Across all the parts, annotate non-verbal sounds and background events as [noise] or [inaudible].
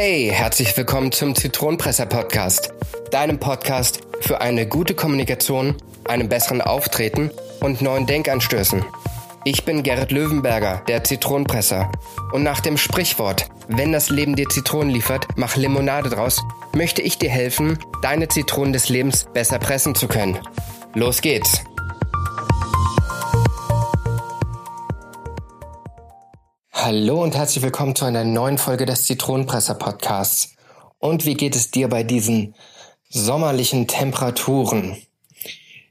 Hey, herzlich willkommen zum Zitronenpresser Podcast, deinem Podcast für eine gute Kommunikation, einen besseren Auftreten und neuen Denkanstößen. Ich bin Gerrit Löwenberger, der Zitronenpresser. Und nach dem Sprichwort, wenn das Leben dir Zitronen liefert, mach Limonade draus, möchte ich dir helfen, deine Zitronen des Lebens besser pressen zu können. Los geht's! Hallo und herzlich willkommen zu einer neuen Folge des Zitronenpresser Podcasts. Und wie geht es dir bei diesen sommerlichen Temperaturen?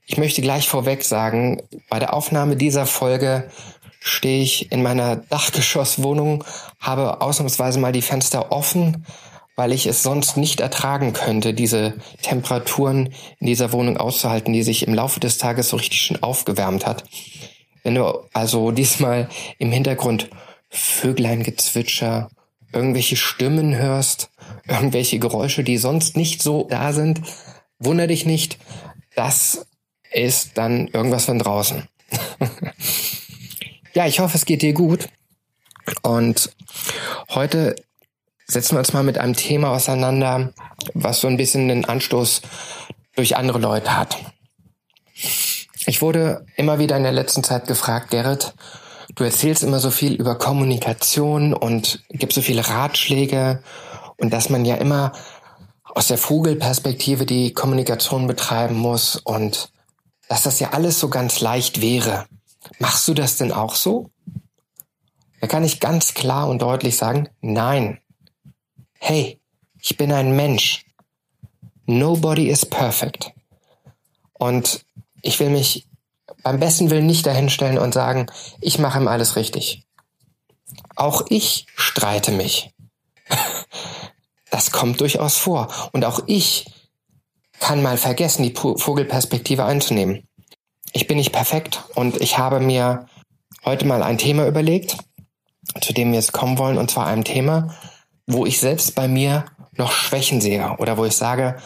Ich möchte gleich vorweg sagen, bei der Aufnahme dieser Folge stehe ich in meiner Dachgeschosswohnung, habe ausnahmsweise mal die Fenster offen, weil ich es sonst nicht ertragen könnte, diese Temperaturen in dieser Wohnung auszuhalten, die sich im Laufe des Tages so richtig schön aufgewärmt hat. Wenn du also diesmal im Hintergrund Vögleingezwitscher, irgendwelche Stimmen hörst, irgendwelche Geräusche, die sonst nicht so da sind, wunder dich nicht, das ist dann irgendwas von draußen. [laughs] ja, ich hoffe, es geht dir gut. Und heute setzen wir uns mal mit einem Thema auseinander, was so ein bisschen den Anstoß durch andere Leute hat. Ich wurde immer wieder in der letzten Zeit gefragt, Gerrit, Du erzählst immer so viel über Kommunikation und gibst so viele Ratschläge und dass man ja immer aus der Vogelperspektive die Kommunikation betreiben muss und dass das ja alles so ganz leicht wäre. Machst du das denn auch so? Da kann ich ganz klar und deutlich sagen, nein. Hey, ich bin ein Mensch. Nobody is perfect. Und ich will mich beim besten Willen nicht dahinstellen und sagen, ich mache ihm alles richtig. Auch ich streite mich. Das kommt durchaus vor. Und auch ich kann mal vergessen, die Vogelperspektive einzunehmen. Ich bin nicht perfekt und ich habe mir heute mal ein Thema überlegt, zu dem wir jetzt kommen wollen, und zwar ein Thema, wo ich selbst bei mir noch Schwächen sehe oder wo ich sage,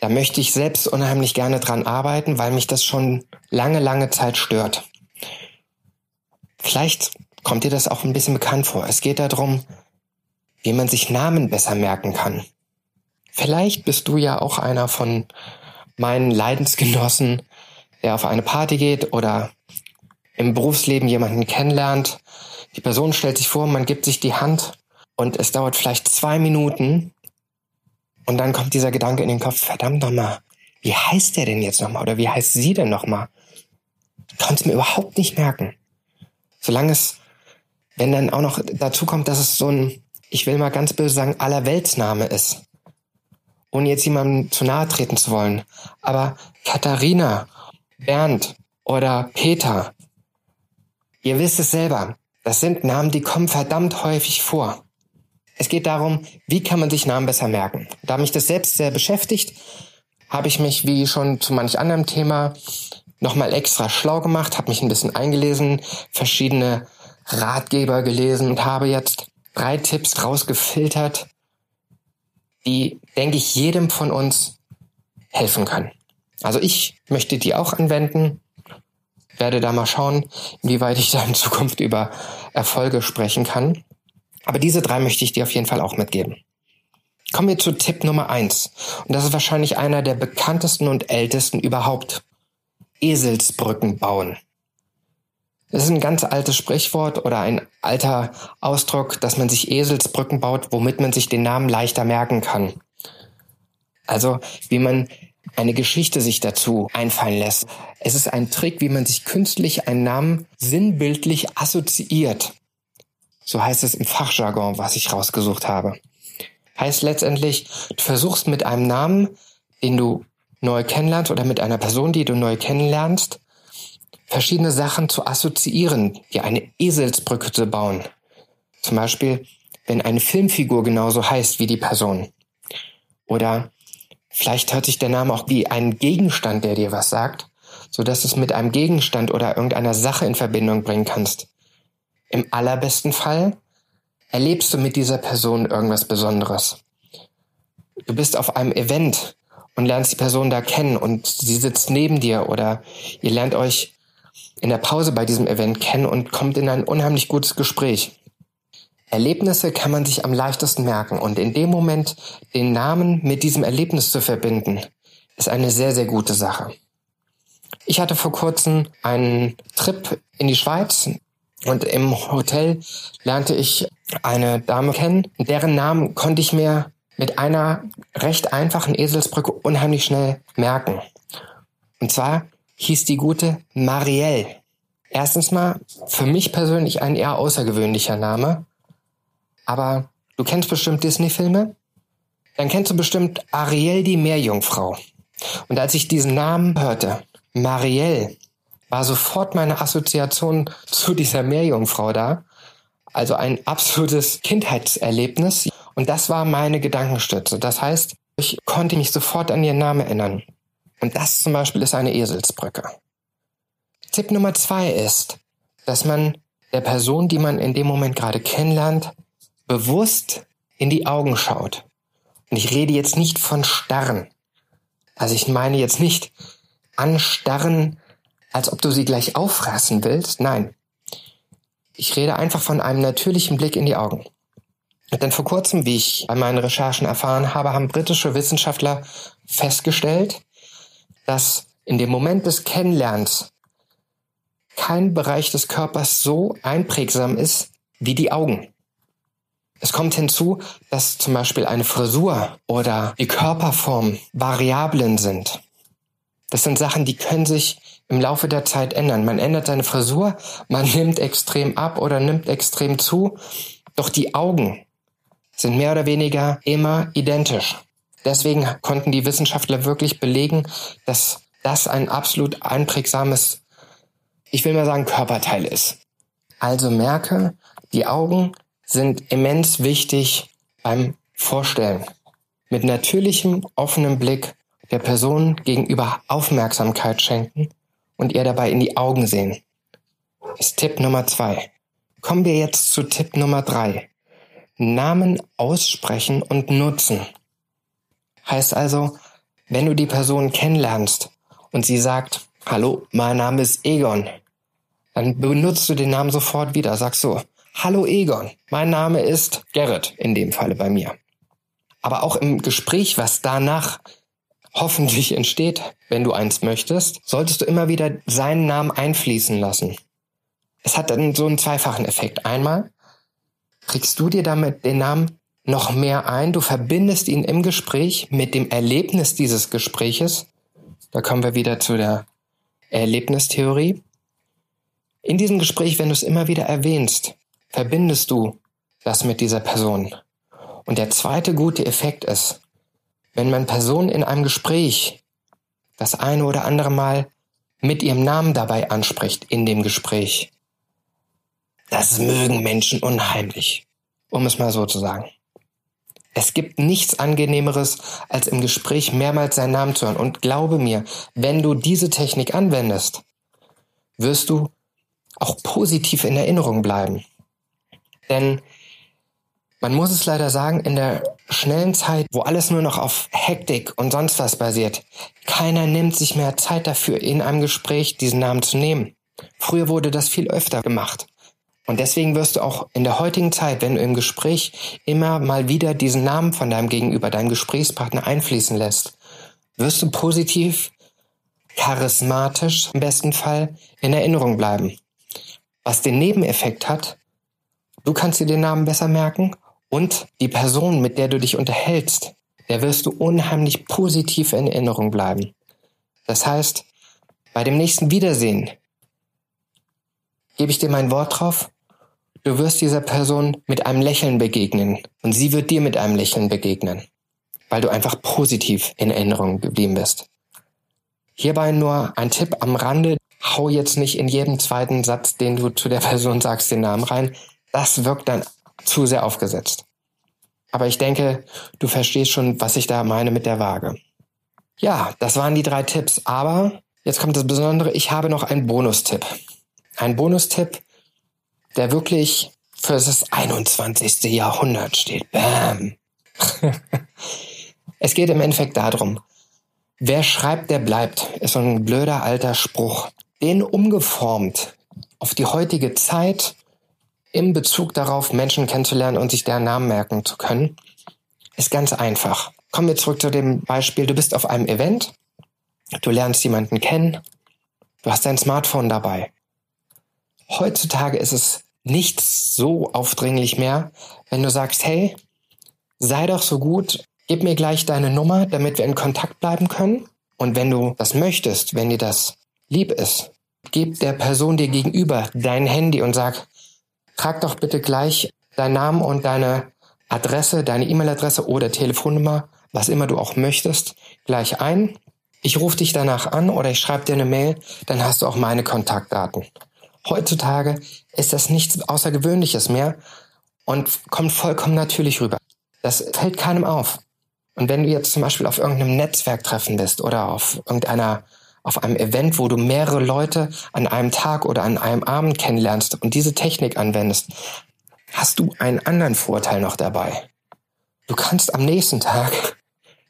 da möchte ich selbst unheimlich gerne dran arbeiten, weil mich das schon lange, lange Zeit stört. Vielleicht kommt dir das auch ein bisschen bekannt vor. Es geht darum, wie man sich Namen besser merken kann. Vielleicht bist du ja auch einer von meinen Leidensgenossen, der auf eine Party geht oder im Berufsleben jemanden kennenlernt. Die Person stellt sich vor, man gibt sich die Hand und es dauert vielleicht zwei Minuten und dann kommt dieser Gedanke in den Kopf, verdammt nochmal, wie heißt der denn jetzt nochmal? Oder wie heißt sie denn nochmal? Konnte mir überhaupt nicht merken. Solange es, wenn dann auch noch dazu kommt, dass es so ein, ich will mal ganz böse sagen, Allerweltsname ist. Ohne jetzt jemandem zu nahe treten zu wollen. Aber Katharina, Bernd oder Peter, ihr wisst es selber, das sind Namen, die kommen verdammt häufig vor. Es geht darum, wie kann man sich Namen besser merken. Da mich das selbst sehr beschäftigt, habe ich mich, wie schon zu manch anderem Thema, nochmal extra schlau gemacht, habe mich ein bisschen eingelesen, verschiedene Ratgeber gelesen und habe jetzt drei Tipps rausgefiltert, die, denke ich, jedem von uns helfen können. Also ich möchte die auch anwenden, werde da mal schauen, inwieweit ich da in Zukunft über Erfolge sprechen kann. Aber diese drei möchte ich dir auf jeden Fall auch mitgeben. Kommen wir zu Tipp Nummer eins. Und das ist wahrscheinlich einer der bekanntesten und ältesten überhaupt. Eselsbrücken bauen. Das ist ein ganz altes Sprichwort oder ein alter Ausdruck, dass man sich Eselsbrücken baut, womit man sich den Namen leichter merken kann. Also, wie man eine Geschichte sich dazu einfallen lässt. Es ist ein Trick, wie man sich künstlich einen Namen sinnbildlich assoziiert. So heißt es im Fachjargon, was ich rausgesucht habe. Heißt letztendlich, du versuchst mit einem Namen, den du neu kennenlernst oder mit einer Person, die du neu kennenlernst, verschiedene Sachen zu assoziieren, dir eine Eselsbrücke zu bauen. Zum Beispiel, wenn eine Filmfigur genauso heißt wie die Person. Oder vielleicht hört sich der Name auch wie ein Gegenstand, der dir was sagt, so dass du es mit einem Gegenstand oder irgendeiner Sache in Verbindung bringen kannst. Im allerbesten Fall erlebst du mit dieser Person irgendwas Besonderes. Du bist auf einem Event und lernst die Person da kennen und sie sitzt neben dir oder ihr lernt euch in der Pause bei diesem Event kennen und kommt in ein unheimlich gutes Gespräch. Erlebnisse kann man sich am leichtesten merken und in dem Moment den Namen mit diesem Erlebnis zu verbinden, ist eine sehr, sehr gute Sache. Ich hatte vor kurzem einen Trip in die Schweiz und im Hotel lernte ich eine Dame kennen, deren Namen konnte ich mir mit einer recht einfachen Eselsbrücke unheimlich schnell merken. Und zwar hieß die gute Marielle. Erstens mal für mich persönlich ein eher außergewöhnlicher Name. Aber du kennst bestimmt Disney-Filme? Dann kennst du bestimmt Ariel die Meerjungfrau. Und als ich diesen Namen hörte, Marielle, war sofort meine Assoziation zu dieser Meerjungfrau da. Also ein absolutes Kindheitserlebnis. Und das war meine Gedankenstütze. Das heißt, ich konnte mich sofort an ihren Namen erinnern. Und das zum Beispiel ist eine Eselsbrücke. Tipp Nummer zwei ist, dass man der Person, die man in dem Moment gerade kennenlernt, bewusst in die Augen schaut. Und ich rede jetzt nicht von starren. Also ich meine jetzt nicht anstarren, als ob du sie gleich auffressen willst. Nein. Ich rede einfach von einem natürlichen Blick in die Augen. Denn vor kurzem, wie ich bei meinen Recherchen erfahren habe, haben britische Wissenschaftler festgestellt, dass in dem Moment des Kennenlernens kein Bereich des Körpers so einprägsam ist wie die Augen. Es kommt hinzu, dass zum Beispiel eine Frisur oder die Körperform Variablen sind. Das sind Sachen, die können sich im Laufe der Zeit ändern. Man ändert seine Frisur, man nimmt extrem ab oder nimmt extrem zu, doch die Augen sind mehr oder weniger immer identisch. Deswegen konnten die Wissenschaftler wirklich belegen, dass das ein absolut einprägsames, ich will mal sagen, Körperteil ist. Also merke, die Augen sind immens wichtig beim Vorstellen. Mit natürlichem, offenem Blick der Person gegenüber Aufmerksamkeit schenken und ihr dabei in die Augen sehen. Das ist Tipp Nummer zwei. Kommen wir jetzt zu Tipp Nummer drei. Namen aussprechen und nutzen. Heißt also, wenn du die Person kennenlernst und sie sagt, hallo, mein Name ist Egon, dann benutzt du den Namen sofort wieder. Sagst so, hallo Egon, mein Name ist Gerrit, in dem Falle bei mir. Aber auch im Gespräch, was danach hoffentlich entsteht, wenn du eins möchtest, solltest du immer wieder seinen Namen einfließen lassen. Es hat dann so einen zweifachen Effekt. Einmal kriegst du dir damit den Namen noch mehr ein. Du verbindest ihn im Gespräch mit dem Erlebnis dieses Gespräches. Da kommen wir wieder zu der Erlebnistheorie. In diesem Gespräch, wenn du es immer wieder erwähnst, verbindest du das mit dieser Person. Und der zweite gute Effekt ist, wenn man Personen in einem Gespräch das eine oder andere Mal mit ihrem Namen dabei anspricht in dem Gespräch. Das mögen Menschen unheimlich, um es mal so zu sagen. Es gibt nichts Angenehmeres, als im Gespräch mehrmals seinen Namen zu hören. Und glaube mir, wenn du diese Technik anwendest, wirst du auch positiv in Erinnerung bleiben. Denn man muss es leider sagen, in der schnellen Zeit, wo alles nur noch auf Hektik und sonst was basiert, keiner nimmt sich mehr Zeit dafür, in einem Gespräch diesen Namen zu nehmen. Früher wurde das viel öfter gemacht. Und deswegen wirst du auch in der heutigen Zeit, wenn du im Gespräch immer mal wieder diesen Namen von deinem Gegenüber, deinem Gesprächspartner einfließen lässt, wirst du positiv, charismatisch im besten Fall in Erinnerung bleiben. Was den Nebeneffekt hat, du kannst dir den Namen besser merken und die Person, mit der du dich unterhältst, der wirst du unheimlich positiv in Erinnerung bleiben. Das heißt, bei dem nächsten Wiedersehen gebe ich dir mein Wort drauf, Du wirst dieser Person mit einem Lächeln begegnen und sie wird dir mit einem Lächeln begegnen, weil du einfach positiv in Erinnerung geblieben bist. Hierbei nur ein Tipp am Rande. Hau jetzt nicht in jedem zweiten Satz, den du zu der Person sagst, den Namen rein. Das wirkt dann zu sehr aufgesetzt. Aber ich denke, du verstehst schon, was ich da meine mit der Waage. Ja, das waren die drei Tipps. Aber jetzt kommt das Besondere. Ich habe noch einen Bonustipp. Ein Bonustipp, der wirklich für das 21. Jahrhundert steht. Bam. [laughs] es geht im Endeffekt darum, wer schreibt, der bleibt, ist so ein blöder alter Spruch. Den umgeformt auf die heutige Zeit im Bezug darauf, Menschen kennenzulernen und sich deren Namen merken zu können, ist ganz einfach. Kommen wir zurück zu dem Beispiel. Du bist auf einem Event, du lernst jemanden kennen, du hast dein Smartphone dabei. Heutzutage ist es nicht so aufdringlich mehr, wenn du sagst, hey, sei doch so gut, gib mir gleich deine Nummer, damit wir in Kontakt bleiben können. Und wenn du das möchtest, wenn dir das lieb ist, gib der Person dir gegenüber dein Handy und sag, trag doch bitte gleich deinen Namen und deine Adresse, deine E-Mail-Adresse oder Telefonnummer, was immer du auch möchtest, gleich ein. Ich rufe dich danach an oder ich schreibe dir eine Mail, dann hast du auch meine Kontaktdaten. Heutzutage ist das nichts Außergewöhnliches mehr und kommt vollkommen natürlich rüber. Das fällt keinem auf. Und wenn du jetzt zum Beispiel auf irgendeinem Netzwerktreffen bist oder auf irgendeiner auf einem Event, wo du mehrere Leute an einem Tag oder an einem Abend kennenlernst und diese Technik anwendest, hast du einen anderen Vorteil noch dabei. Du kannst am nächsten Tag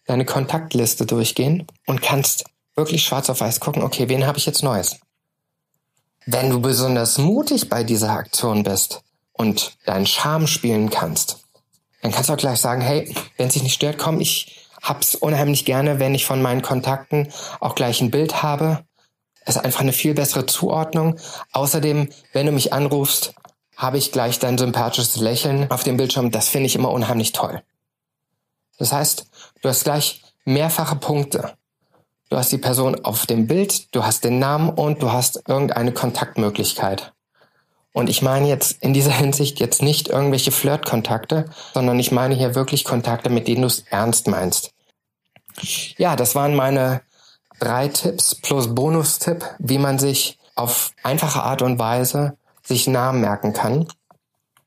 deine Kontaktliste durchgehen und kannst wirklich schwarz auf weiß gucken, okay, wen habe ich jetzt Neues? Wenn du besonders mutig bei dieser Aktion bist und deinen Charme spielen kannst, dann kannst du auch gleich sagen, hey, wenn es dich nicht stört, komm, ich hab's unheimlich gerne, wenn ich von meinen Kontakten auch gleich ein Bild habe. Es ist einfach eine viel bessere Zuordnung. Außerdem, wenn du mich anrufst, habe ich gleich dein sympathisches Lächeln auf dem Bildschirm. Das finde ich immer unheimlich toll. Das heißt, du hast gleich mehrfache Punkte. Du hast die Person auf dem Bild, du hast den Namen und du hast irgendeine Kontaktmöglichkeit. Und ich meine jetzt in dieser [laughs] Hinsicht jetzt nicht irgendwelche Flirtkontakte, sondern ich meine hier wirklich Kontakte, mit denen du es ernst meinst. Ja, das waren meine drei Tipps plus Bonustipp, wie man sich auf einfache Art und Weise sich Namen merken kann.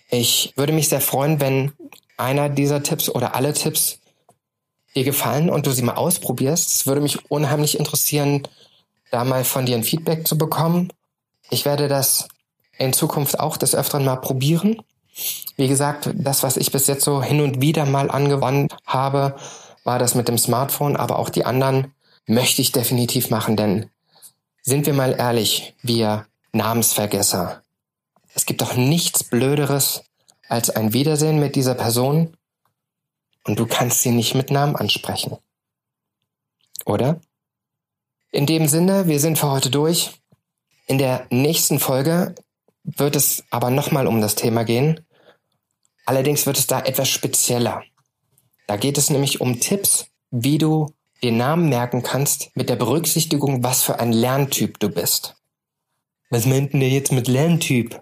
Ich würde mich sehr freuen, wenn einer dieser Tipps oder alle Tipps dir gefallen und du sie mal ausprobierst. Es würde mich unheimlich interessieren, da mal von dir ein Feedback zu bekommen. Ich werde das in Zukunft auch des Öfteren mal probieren. Wie gesagt, das, was ich bis jetzt so hin und wieder mal angewandt habe, war das mit dem Smartphone, aber auch die anderen möchte ich definitiv machen, denn sind wir mal ehrlich, wir Namensvergesser. Es gibt doch nichts Blöderes als ein Wiedersehen mit dieser Person und du kannst sie nicht mit Namen ansprechen. Oder? In dem Sinne, wir sind für heute durch. In der nächsten Folge wird es aber nochmal um das Thema gehen. Allerdings wird es da etwas spezieller. Da geht es nämlich um Tipps, wie du den Namen merken kannst mit der Berücksichtigung, was für ein Lerntyp du bist. Was meint denn der jetzt mit Lerntyp?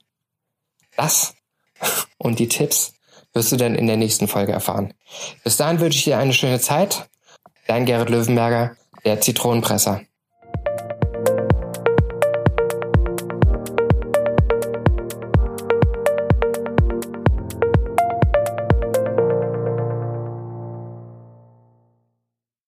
Das [laughs] und die Tipps wirst du dann in der nächsten Folge erfahren. Bis dahin wünsche ich dir eine schöne Zeit. Dein Gerrit Löwenberger, der Zitronenpresser.